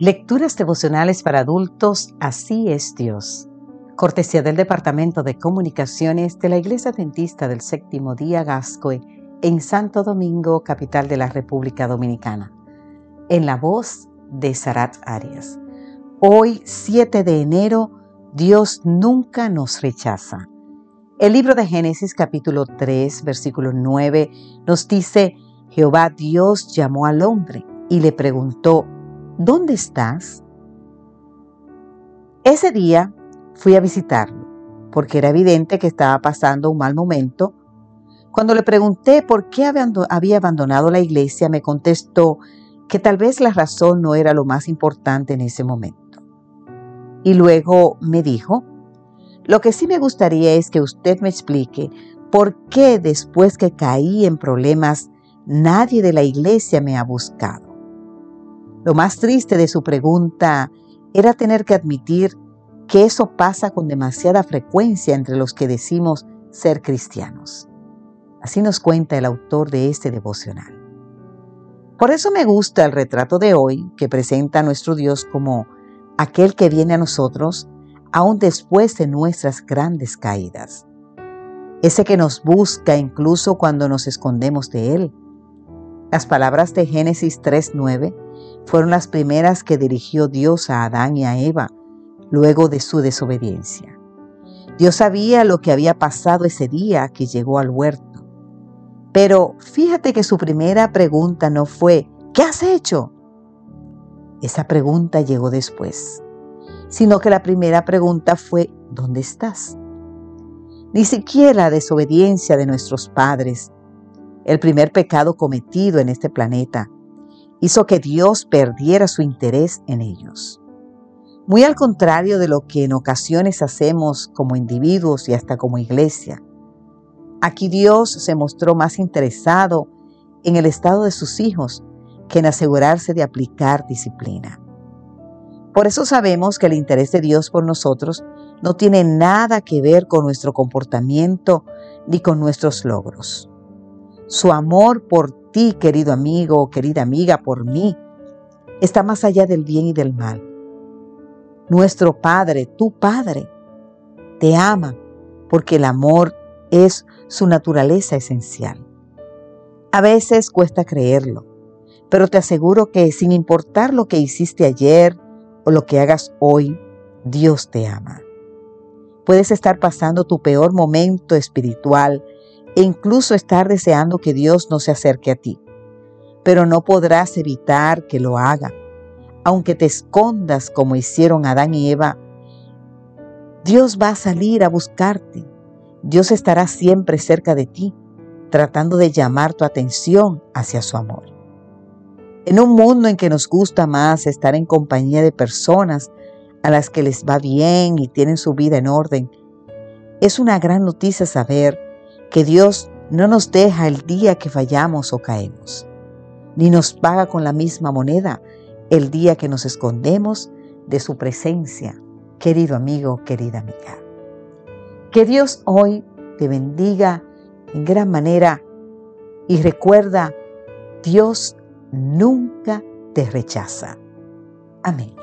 Lecturas devocionales para adultos, así es Dios. Cortesía del Departamento de Comunicaciones de la Iglesia Dentista del Séptimo Día Gascoe en Santo Domingo, capital de la República Dominicana. En la voz de Sarat Arias. Hoy, 7 de enero, Dios nunca nos rechaza. El libro de Génesis capítulo 3, versículo 9 nos dice, Jehová Dios llamó al hombre y le preguntó, ¿dónde estás? Ese día fui a visitarlo, porque era evidente que estaba pasando un mal momento. Cuando le pregunté por qué había abandonado la iglesia, me contestó que tal vez la razón no era lo más importante en ese momento. Y luego me dijo, lo que sí me gustaría es que usted me explique por qué después que caí en problemas, nadie de la iglesia me ha buscado. Lo más triste de su pregunta era tener que admitir que eso pasa con demasiada frecuencia entre los que decimos ser cristianos. Así nos cuenta el autor de este devocional. Por eso me gusta el retrato de hoy que presenta a nuestro Dios como aquel que viene a nosotros aún después de nuestras grandes caídas. Ese que nos busca incluso cuando nos escondemos de Él. Las palabras de Génesis 3.9 fueron las primeras que dirigió Dios a Adán y a Eva luego de su desobediencia. Dios sabía lo que había pasado ese día que llegó al huerto. Pero fíjate que su primera pregunta no fue, ¿qué has hecho? Esa pregunta llegó después, sino que la primera pregunta fue, ¿dónde estás? Ni siquiera la desobediencia de nuestros padres, el primer pecado cometido en este planeta, hizo que Dios perdiera su interés en ellos. Muy al contrario de lo que en ocasiones hacemos como individuos y hasta como iglesia. Aquí Dios se mostró más interesado en el estado de sus hijos que en asegurarse de aplicar disciplina. Por eso sabemos que el interés de Dios por nosotros no tiene nada que ver con nuestro comportamiento ni con nuestros logros. Su amor por ti, querido amigo o querida amiga, por mí, está más allá del bien y del mal. Nuestro Padre, tu Padre, te ama porque el amor es su naturaleza esencial. A veces cuesta creerlo, pero te aseguro que sin importar lo que hiciste ayer o lo que hagas hoy, Dios te ama. Puedes estar pasando tu peor momento espiritual e incluso estar deseando que Dios no se acerque a ti, pero no podrás evitar que lo haga. Aunque te escondas como hicieron Adán y Eva, Dios va a salir a buscarte. Dios estará siempre cerca de ti, tratando de llamar tu atención hacia su amor. En un mundo en que nos gusta más estar en compañía de personas a las que les va bien y tienen su vida en orden, es una gran noticia saber que Dios no nos deja el día que fallamos o caemos, ni nos paga con la misma moneda el día que nos escondemos de su presencia, querido amigo, querida amiga. Que Dios hoy te bendiga en gran manera y recuerda, Dios nunca te rechaza. Amén.